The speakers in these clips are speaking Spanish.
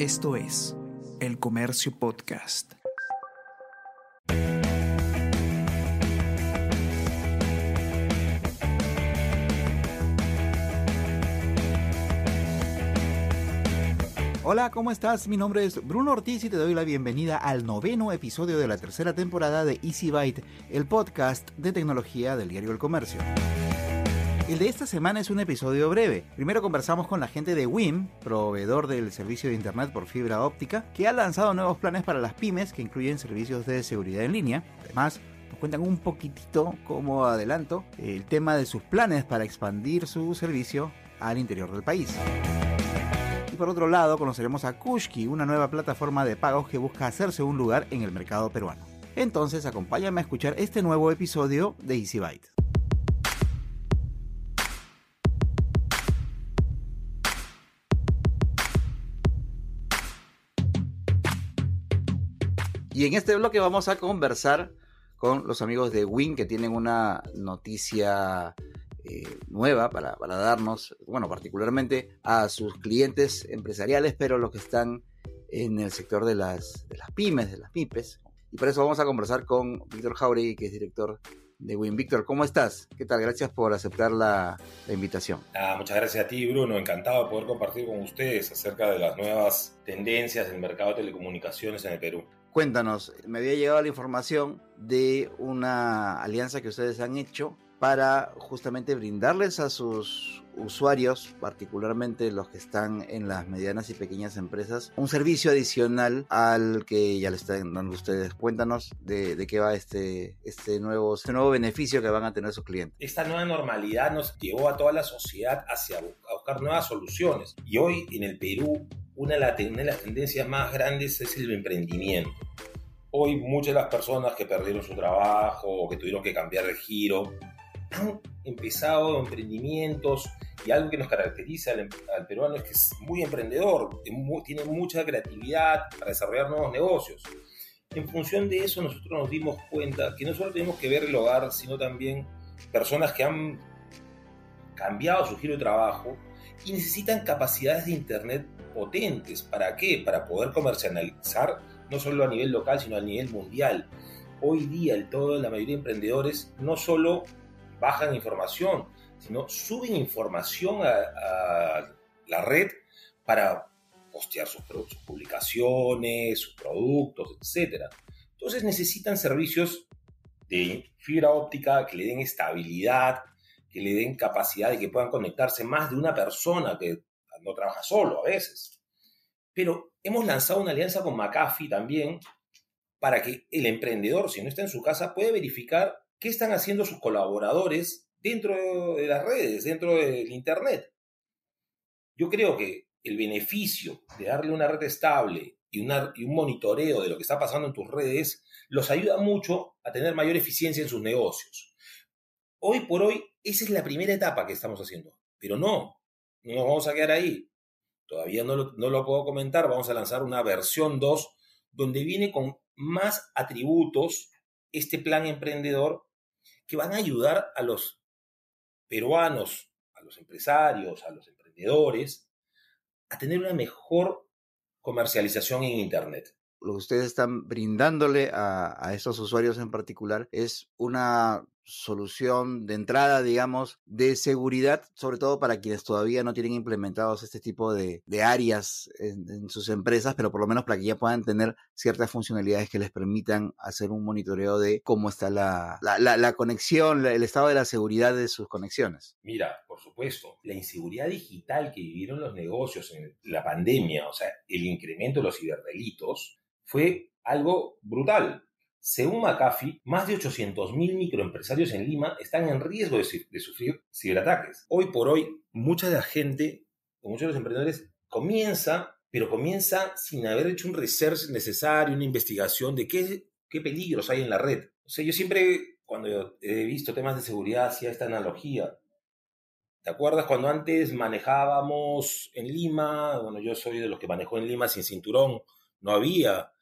Esto es El Comercio Podcast. Hola, ¿cómo estás? Mi nombre es Bruno Ortiz y te doy la bienvenida al noveno episodio de la tercera temporada de Easy Byte, el podcast de tecnología del diario El Comercio. El de esta semana es un episodio breve. Primero conversamos con la gente de WIM, proveedor del servicio de Internet por fibra óptica, que ha lanzado nuevos planes para las pymes que incluyen servicios de seguridad en línea. Además, nos cuentan un poquitito, como adelanto, el tema de sus planes para expandir su servicio al interior del país. Y por otro lado, conoceremos a Kushki, una nueva plataforma de pagos que busca hacerse un lugar en el mercado peruano. Entonces, acompáñame a escuchar este nuevo episodio de Easy Byte. Y en este bloque vamos a conversar con los amigos de Win que tienen una noticia eh, nueva para, para, darnos, bueno, particularmente a sus clientes empresariales, pero los que están en el sector de las, de las pymes, de las MIPES. Y por eso vamos a conversar con Víctor Jauregui, que es director de Win. Víctor, ¿cómo estás? ¿Qué tal? Gracias por aceptar la, invitación. Ah, muchas gracias a ti, Bruno. Encantado de poder compartir con ustedes acerca de las nuevas tendencias del mercado de telecomunicaciones en el Perú. Cuéntanos, me había llegado la información de una alianza que ustedes han hecho para justamente brindarles a sus usuarios, particularmente los que están en las medianas y pequeñas empresas, un servicio adicional al que ya le están dando ustedes. Cuéntanos de, qué va este, este, nuevo, este nuevo beneficio que van a tener sus clientes. Esta nueva normalidad nos llevó a toda la sociedad hacia buscar nuevas soluciones. Y hoy en el Perú una de, las tendencias más grandes es el emprendimiento. Hoy muchas de las personas que perdieron su trabajo o que tuvieron que cambiar de giro han empezado emprendimientos y algo que nos caracteriza al, al peruano es que es muy emprendedor, tiene mucha creatividad para desarrollar nuevos negocios. En función de eso nosotros nos dimos cuenta que no solo tenemos que ver el hogar, sino también personas que han cambiado su giro de trabajo y necesitan capacidades de Internet potentes. ¿Para qué? Para poder comercializar no solo a nivel local, sino a nivel mundial. Hoy día, el todo, la mayoría de emprendedores no solo bajan información, sino suben información a, la red para postear sus, sus, publicaciones, sus productos, etc. Entonces necesitan servicios de fibra óptica que le den estabilidad, que le den capacidad de que puedan conectarse más de una persona que no trabaja solo a veces. Pero hemos lanzado una alianza con McAfee también para que el emprendedor, si no está en su casa, puede verificar qué están haciendo sus colaboradores dentro de las redes, dentro del Internet. Yo creo que el beneficio de darle una red estable y, y un monitoreo de lo que está pasando en tus redes los ayuda mucho a tener mayor eficiencia en sus negocios. Hoy por hoy, esa es la primera etapa que estamos haciendo. Pero no, no nos vamos a quedar ahí. Todavía no lo, no lo puedo comentar. Vamos a lanzar una versión 2 donde viene con más atributos este plan emprendedor que van a ayudar a los peruanos, a los empresarios, a los emprendedores, a tener una mejor comercialización en Internet. Lo que ustedes están brindándole a, a esos usuarios en particular es una solución de entrada, digamos, de seguridad, sobre todo para quienes todavía no tienen implementados este tipo de, áreas en, sus empresas, pero por lo menos para que ya puedan tener ciertas funcionalidades que les permitan hacer un monitoreo de cómo está la, la conexión, el estado de la seguridad de sus conexiones. Mira, por supuesto, la inseguridad digital que vivieron los negocios en la pandemia, o sea, el incremento de los ciberdelitos, fue algo brutal según McAfee, más de 800.000 microempresarios en Lima están en riesgo de, sufrir ciberataques. Hoy por hoy, mucha de la gente, muchos de los emprendedores, comienza, pero comienza sin haber hecho un research necesario, una investigación de qué, qué peligros hay en la red. O sea, yo siempre, cuando he visto temas de seguridad, hacía esta analogía. ¿Te acuerdas cuando antes manejábamos en Lima? Bueno, yo soy de los que manejó en Lima sin cinturón. No había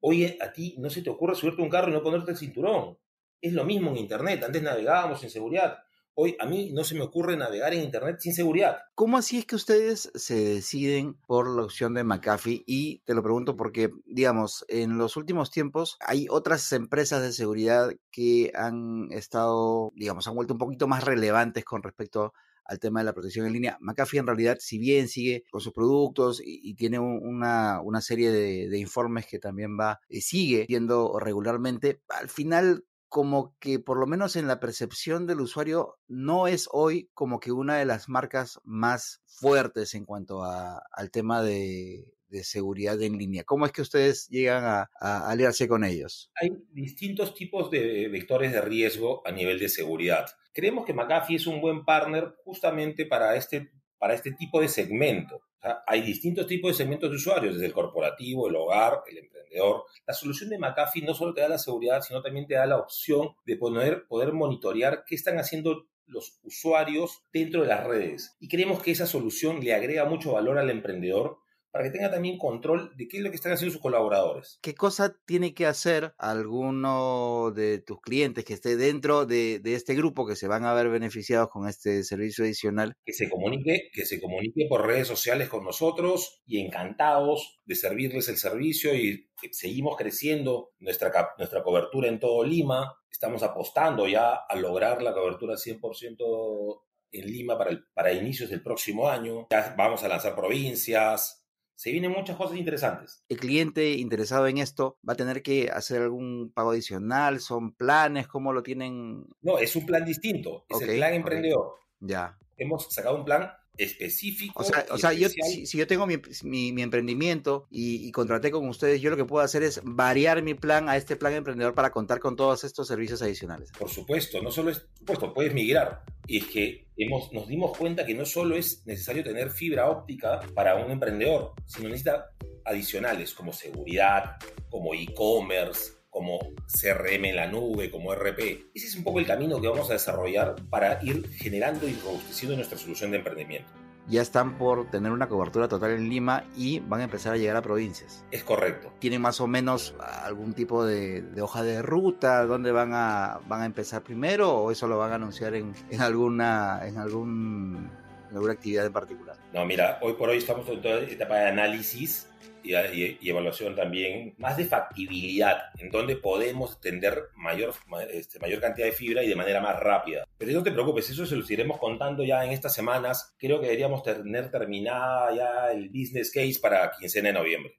Hoy a ti no se te ocurre subirte un carro y no ponerte el cinturón. Es lo mismo en Internet. Antes navegábamos en seguridad. Hoy a mí no se me ocurre navegar en Internet sin seguridad. ¿Cómo así es que ustedes se deciden por la opción de McAfee? Y te lo pregunto porque, digamos, en los últimos tiempos hay otras empresas de seguridad que han estado, digamos, han vuelto un poquito más relevantes con respecto al tema de la protección en línea. McAfee en realidad, si bien sigue con sus productos y, tiene una, una, serie de, informes que también va, eh, sigue viendo regularmente, al final como que por lo menos en la percepción del usuario no es hoy como que una de las marcas más fuertes en cuanto a, al tema de, seguridad en línea. ¿Cómo es que ustedes llegan a, aliarse con ellos? Hay distintos tipos de vectores de riesgo a nivel de seguridad. Creemos que McAfee es un buen partner justamente para este, para este tipo de segmento hay distintos tipos de segmentos de usuarios, desde el corporativo, el hogar, el emprendedor. La solución de McAfee no solo te da la seguridad, sino también te da la opción de poder monitorear qué están haciendo los usuarios dentro de las redes. Y creemos que esa solución le agrega mucho valor al emprendedor para que tenga también control de qué es lo que están haciendo sus colaboradores. ¿Qué cosa tiene que hacer alguno de tus clientes que esté dentro de, este grupo que se van a ver beneficiados con este servicio adicional? Que se comunique, que se comunique por redes sociales con nosotros y encantados de servirles el servicio y seguimos creciendo nuestra, nuestra cobertura en todo Lima. Estamos apostando ya a lograr la cobertura 100% en Lima para, el, para inicios del próximo año. Ya vamos a lanzar provincias, se vienen muchas cosas interesantes. El cliente interesado en esto va a tener que hacer algún pago adicional, son planes, ¿cómo lo tienen? No, es un plan distinto, es el plan emprendedor. Ya. Hemos sacado un plan específico. O sea, o sea yo, si, yo tengo mi, mi, emprendimiento y, y, contraté con ustedes, yo lo que puedo hacer es variar mi plan a este plan emprendedor para contar con todos estos servicios adicionales. Por supuesto, no solo es, supuesto, puedes migrar. Y es que hemos, nos dimos cuenta que no solo es necesario tener fibra óptica para un emprendedor, sino necesita adicionales como seguridad, como e-commerce, como CRM en la nube, como RP. Ese es un poco el camino que vamos a desarrollar para ir generando y robusteciendo nuestra solución de emprendimiento. Ya están por tener una cobertura total en Lima y van a empezar a llegar a provincias. Es correcto. ¿Tienen más o menos algún tipo de, hoja de ruta? ¿Dónde van a, van a empezar primero o eso lo van a anunciar en, en alguna, en algún, en alguna actividad en particular? No, mira, hoy por hoy estamos en toda etapa de análisis y, evaluación también más de factibilidad, en donde podemos tender mayor, este, mayor cantidad de fibra y de manera más rápida. Pero no te preocupes, eso se los iremos contando ya en estas semanas. Creo que deberíamos tener terminada ya el business case para quincena de noviembre.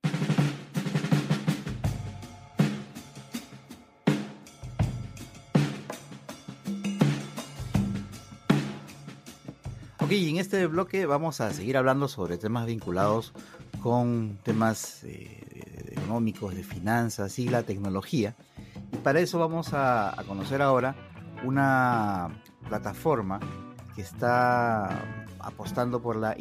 Ok, en este bloque vamos a seguir hablando sobre temas vinculados con temas eh, económicos, de finanzas y la tecnología. Y para eso vamos a, conocer ahora una plataforma que está apostando por la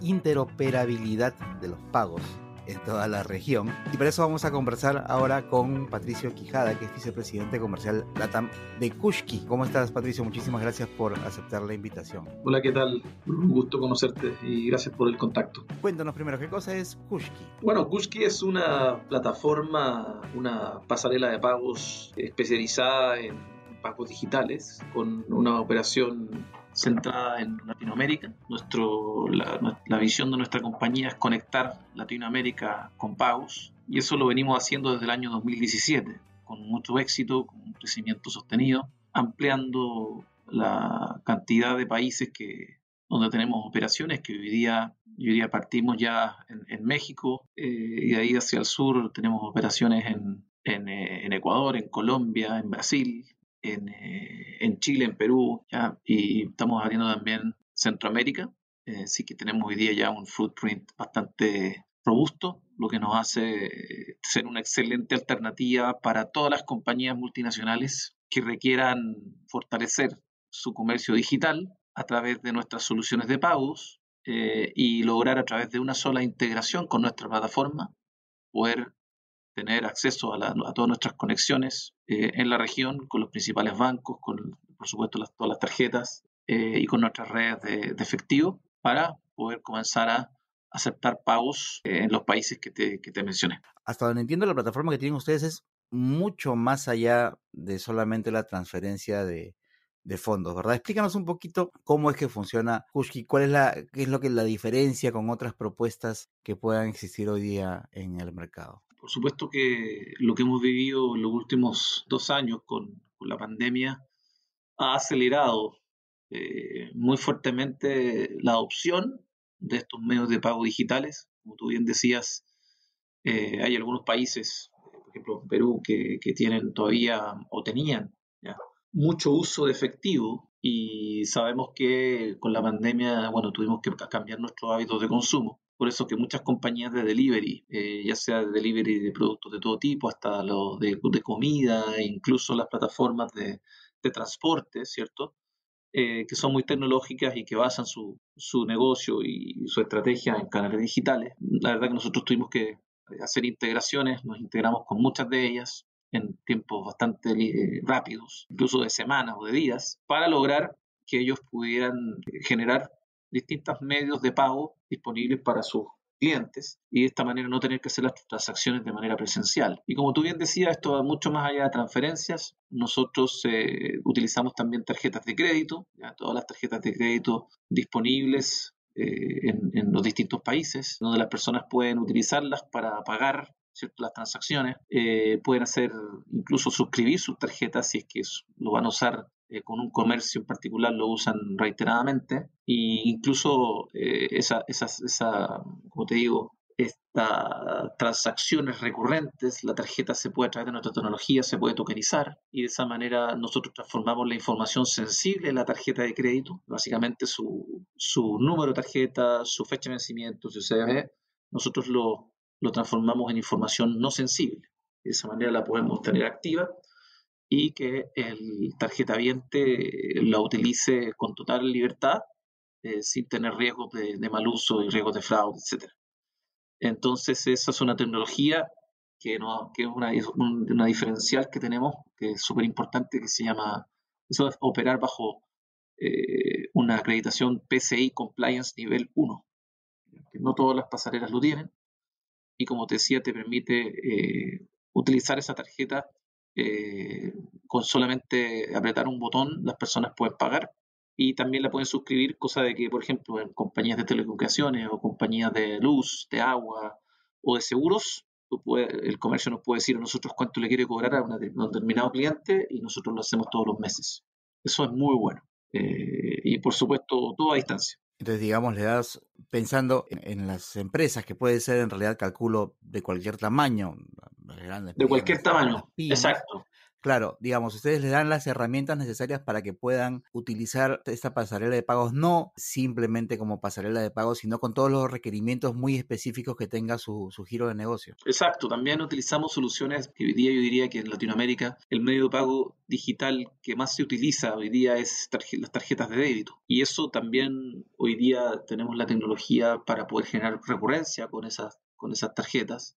interoperabilidad de los pagos en toda la región. Y para eso vamos a conversar ahora con Patricio Quijada, que es vicepresidente comercial LATAM de Kushki. ¿Cómo estás, Patricio? Muchísimas gracias por aceptar la invitación. Hola, ¿qué tal? Un gusto conocerte y gracias por el contacto. Cuéntanos primero, ¿qué cosa es Kushki? Bueno, Kushki es una plataforma, una pasarela de pagos especializada en pagos digitales con una operación centrada en Latinoamérica. Nuestro, la, visión de nuestra compañía es conectar Latinoamérica con pagos y eso lo venimos haciendo desde el año 2017 con mucho éxito, con un crecimiento sostenido, ampliando la cantidad de países que, donde tenemos operaciones que hoy día, hoy partimos ya en, México eh, y de ahí hacia el sur tenemos operaciones en, en, eh, en Ecuador, en Colombia, en Brasil, eh, en, Chile, en Perú, ¿ya? y estamos abriendo también Centroamérica. Eh, sí que tenemos hoy día ya un footprint bastante robusto, lo que nos hace ser una excelente alternativa para todas las compañías multinacionales que requieran fortalecer su comercio digital a través de nuestras soluciones de pagos eh, y lograr a través de una sola integración con nuestra plataforma poder tener acceso a, todas nuestras conexiones eh, en la región, con los principales bancos, con, por supuesto, las, todas las tarjetas eh, y con nuestras redes de, efectivo para poder comenzar a aceptar pagos eh, en los países que te, mencioné. Hasta donde entiendo, la plataforma que tienen ustedes es mucho más allá de solamente la transferencia de, de fondos, ¿verdad? Explícanos un poquito cómo es que funciona Kushki, cuál es la, qué es lo que la diferencia con otras propuestas que puedan existir hoy día en el mercado. Por supuesto que lo que hemos vivido en los últimos dos años con, la pandemia ha acelerado eh, muy fuertemente la adopción de estos medios de pago digitales. Como tú bien decías, eh, hay algunos países, por ejemplo Perú, que, tienen todavía o tenían mucho uso de efectivo y sabemos que con la pandemia, bueno, tuvimos que cambiar nuestros hábitos de consumo. Por eso que muchas compañías de delivery, eh, ya sea de delivery de productos de todo tipo, hasta los de, comida, e incluso las plataformas de, transporte, ¿cierto? Eh, que son muy tecnológicas y que basan su, su negocio y su estrategia en canales digitales. La verdad que nosotros tuvimos que hacer integraciones, nos integramos con muchas de ellas, en tiempos bastante eh, rápidos, incluso de semanas o de días, para lograr que ellos pudieran generar distintos medios de pago disponibles para sus clientes y de esta manera no tener que hacer las transacciones de manera presencial. Y como tú bien decías, esto va mucho más allá de transferencias. Nosotros eh, utilizamos también tarjetas de crédito, ya todas las tarjetas de crédito disponibles eh, en, los distintos países, donde las personas pueden utilizarlas para pagar las transacciones, eh, pueden hacer incluso suscribir sus tarjetas si es que lo van a usar eh, con un comercio en particular, lo usan reiteradamente, e incluso eh, esa, esa, como te digo, estas transacciones recurrentes, la tarjeta se puede a de nuestra tecnología, se puede tokenizar y de esa manera nosotros transformamos la información sensible en la tarjeta de crédito, básicamente su, su número de tarjeta, su fecha de vencimiento, su CDB, nosotros lo, lo transformamos en información no sensible. De esa manera la podemos tener activa y que el tarjeta viente la utilice con total libertad, eh, sin tener riesgos de, mal uso y riesgos de fraude, etc. Entonces, esa es una tecnología que, no, es una, una diferencial que tenemos, que es súper importante, que se llama, operar bajo eh, una acreditación PCI Compliance nivel 1. Que no todas las pasarelas lo tienen, y como te decía, te permite eh, utilizar esa tarjeta eh, con solamente apretar un botón, las personas pueden pagar y también la pueden suscribir, cosa de que, por ejemplo, en compañías de telecomunicaciones o compañías de luz, de agua o de seguros, el comercio nos puede decir a nosotros cuánto le quiere cobrar a, un determinado cliente y nosotros lo hacemos todos los meses. Eso es muy bueno. Eh, y por supuesto, todo a distancia. Entonces, digamos, le das pensando en, las empresas, que puede ser en realidad, calculo, de cualquier tamaño. de cualquier tamaño, exacto. Claro, digamos, ustedes les dan las herramientas necesarias para que puedan utilizar esta pasarela de pagos, no simplemente como pasarela de pagos, sino con todos los requerimientos muy específicos que tenga su, giro de negocio. Exacto, también utilizamos soluciones que hoy día yo diría que en Latinoamérica el medio de pago digital que más se utiliza hoy día es las tarjetas de débito. Y eso también hoy día tenemos la tecnología para poder generar recurrencia con esas, con esas tarjetas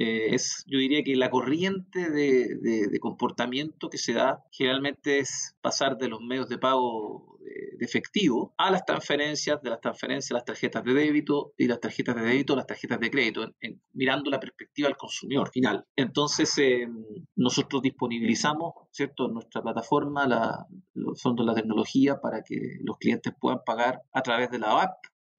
eh, es, yo diría que la corriente de, comportamiento que se da generalmente es pasar de los medios de pago de, efectivo a las transferencias, de las transferencias a las tarjetas de débito y las tarjetas de débito a las tarjetas de crédito, mirando la perspectiva del consumidor final. Entonces, eh, nosotros disponibilizamos, ¿cierto?, en nuestra plataforma la, los fondos de la tecnología para que los clientes puedan pagar a través de la app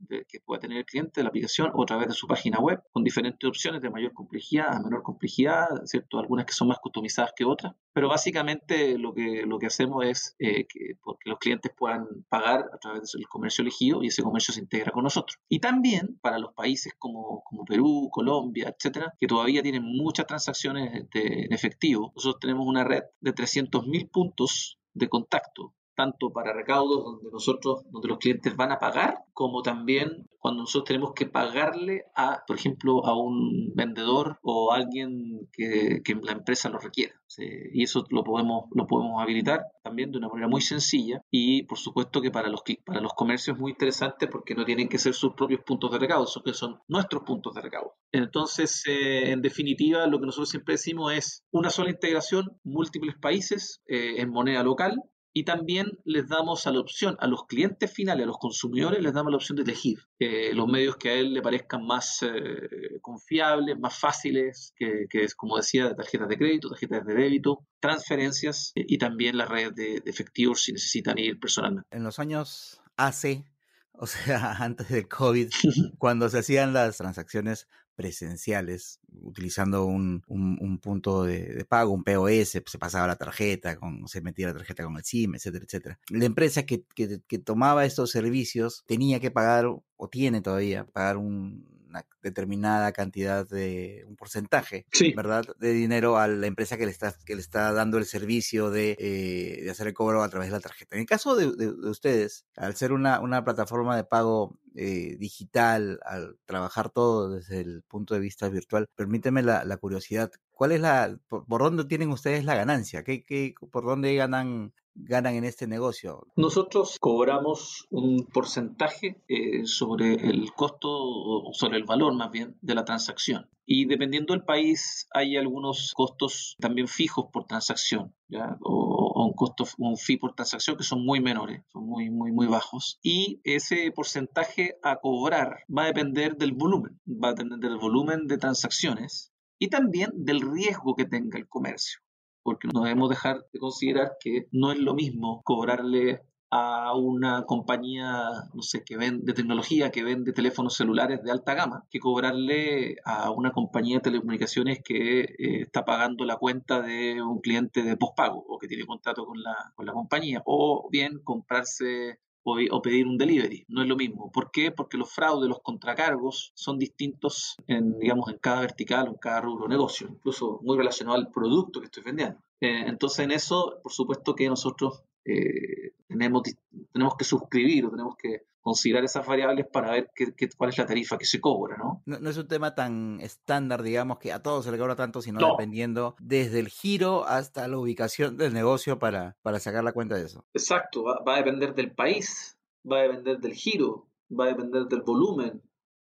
que pueda tener el cliente de la aplicación o a través de su página web, con diferentes opciones de mayor complejidad a menor complejidad, ¿cierto? Algunas que son más customizadas que otras, pero básicamente lo que, lo que hacemos es eh, que, porque los clientes puedan pagar a través del comercio elegido y ese comercio se integra con nosotros. Y también para los países como, como Perú, Colombia, etcétera, que todavía tienen muchas transacciones en efectivo, nosotros tenemos una red de 300.000 puntos de contacto tanto para recaudos donde nosotros, donde los clientes van a pagar, como también cuando nosotros tenemos que pagarle a, por ejemplo, a un vendedor o a alguien que, que la empresa lo requiera. y eso lo podemos, lo podemos habilitar también de una manera muy sencilla y por supuesto que para los, para los comercios es muy interesante porque no tienen que ser sus propios puntos de recaudo, sino que son nuestros puntos de recaudo. Entonces, eh, en definitiva, lo que nosotros siempre decimos es una sola integración, múltiples países eh, en moneda local y también les damos a la opción, a los clientes finales, a los consumidores, les damos la opción de elegir eh, los medios que a él le parezcan más eh, confiables, más fáciles, que, es, como decía, tarjetas de crédito, tarjetas de débito, transferencias eh, y también las redes de, de efectivos si necesitan ir personalmente. En los años hace, o sea, antes del COVID, cuando se hacían las transacciones presenciales, utilizando un, un, punto de, pago, un POS, se pasaba la tarjeta, con, se metía la tarjeta con el SIM, etcétera, etcétera. La empresa que, que, que tomaba estos servicios tenía que pagar, o tiene todavía, pagar un, una determinada cantidad de un porcentaje, ¿verdad? De dinero a la empresa que le está, que le está dando el servicio de, eh, de hacer el cobro a través de la tarjeta. En el caso de, de, ustedes, al ser una, una plataforma de pago eh, digital, al trabajar todo desde el punto de vista virtual, permíteme la, curiosidad, ¿cuál es la, por, dónde tienen ustedes la ganancia? ¿Qué, qué, ¿Por dónde ganan ganan en este negocio? Nosotros cobramos un porcentaje eh, sobre el costo o sobre el valor más bien de la transacción. Y dependiendo del país hay algunos costos también fijos por transacción, ¿ya? O, un costo, un fee por transacción que son muy menores, son muy, muy, muy bajos. Y ese porcentaje a cobrar va a depender del volumen, va a depender del volumen de transacciones y también del riesgo que tenga el comercio porque no debemos dejar de considerar que no es lo mismo cobrarle a una compañía, no sé, que vende de tecnología, que vende teléfonos celulares de alta gama, que cobrarle a una compañía de telecomunicaciones que eh, está pagando la cuenta de un cliente de postpago o que tiene contrato con la, con la compañía, o bien comprarse o, pedir un delivery. No es lo mismo. ¿Por qué? Porque los fraudes, los contracargos son distintos en, digamos, en cada vertical o en cada rubro negocio, incluso muy relacionado al producto que estoy vendiendo. Eh, entonces, en eso, por supuesto que nosotros eh, tenemos, tenemos que suscribir o tenemos que considerar esas variables para ver qué, cuál es la tarifa que se cobra, ¿no? ¿no? es un tema tan estándar, digamos, que a todos se le cobra tanto, sino dependiendo desde el giro hasta la ubicación del negocio para, para sacar la cuenta de eso. Exacto, va, a depender del país, va a depender del giro, va a depender del volumen,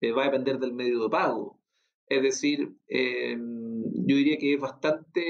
eh, va a depender del medio de pago. Es decir, em, yo diría que es bastante,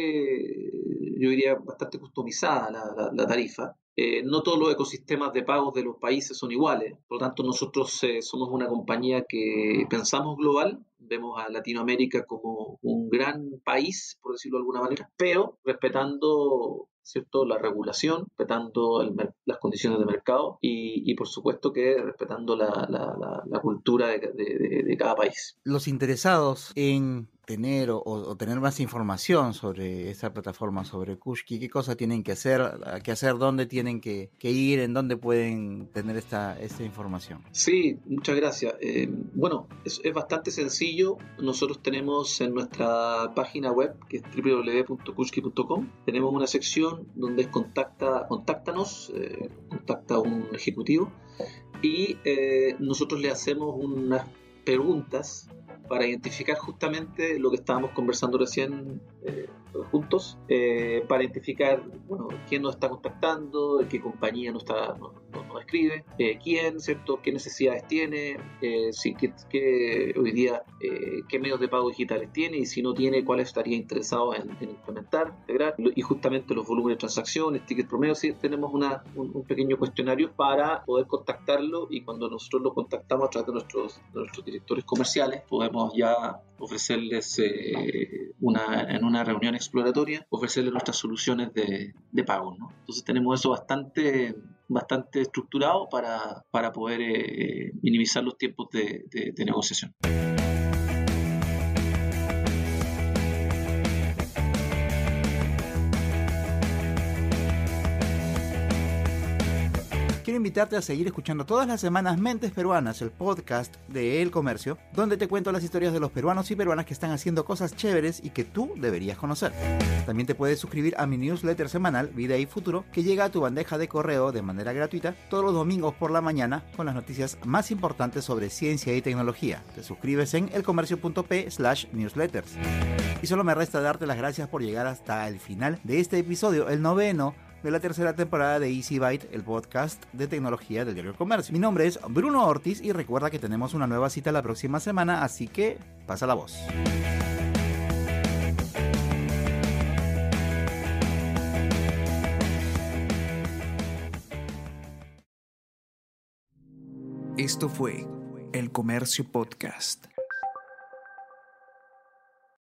yo diría bastante customizada la tarifa. Eh, no todos los ecosistemas de pagos de los países son iguales, por lo tanto nosotros eh, somos una compañía que pensamos global, vemos a Latinoamérica como un gran país, por decirlo de alguna manera, pero respetando ¿cierto? la regulación, respetando las condiciones de mercado y, por supuesto que respetando la, cultura de cada país. Los interesados en tener o, tener más información sobre esa plataforma, sobre Kushki, qué cosas tienen que hacer, qué hacer, dónde tienen que, ir, en dónde pueden tener esta, esta información. Sí, muchas gracias. Eh, bueno, es, es, bastante sencillo. Nosotros tenemos en nuestra página web, que es www.kushki.com, tenemos una sección donde es contacta, contáctanos, eh, contacta a un ejecutivo y eh, nosotros le hacemos unas preguntas para identificar justamente lo que estábamos conversando recién eh, juntos, eh, para identificar bueno, quién nos está contactando, qué compañía nos, está, escribe, eh, quién, ¿cierto? qué necesidades tiene, si, qué, hoy día qué medios de pago digitales tiene y si no tiene, cuáles estaría interesado en, implementar, integrar, y justamente los volúmenes de transacciones, tickets promedio, sí, tenemos una, un, pequeño cuestionario para poder contactarlo y cuando nosotros lo contactamos a través de nuestros, nuestros directores comerciales, podemos ya ofrecerles una, en una reunión exploratoria, ofrecerle nuestras soluciones de, de pago. ¿no? Entonces tenemos eso bastante, bastante estructurado para, para poder eh, minimizar los tiempos de, de negociación. Invitarte a seguir escuchando todas las semanas Mentes Peruanas, el podcast de El Comercio, donde te cuento las historias de los peruanos y peruanas que están haciendo cosas chéveres y que tú deberías conocer. También te puedes suscribir a mi newsletter semanal Vida y Futuro, que llega a tu bandeja de correo de manera gratuita todos los domingos por la mañana con las noticias más importantes sobre ciencia y tecnología. Te suscribes en elcomercio.p slash newsletters. Y solo me resta darte las gracias por llegar hasta el final de este episodio, el noveno de la tercera temporada de Easy Byte, el podcast de tecnología del diario Comercio. Mi nombre es Bruno Ortiz y recuerda que tenemos una nueva cita la próxima semana, así que pasa la voz. Esto fue El Comercio Podcast.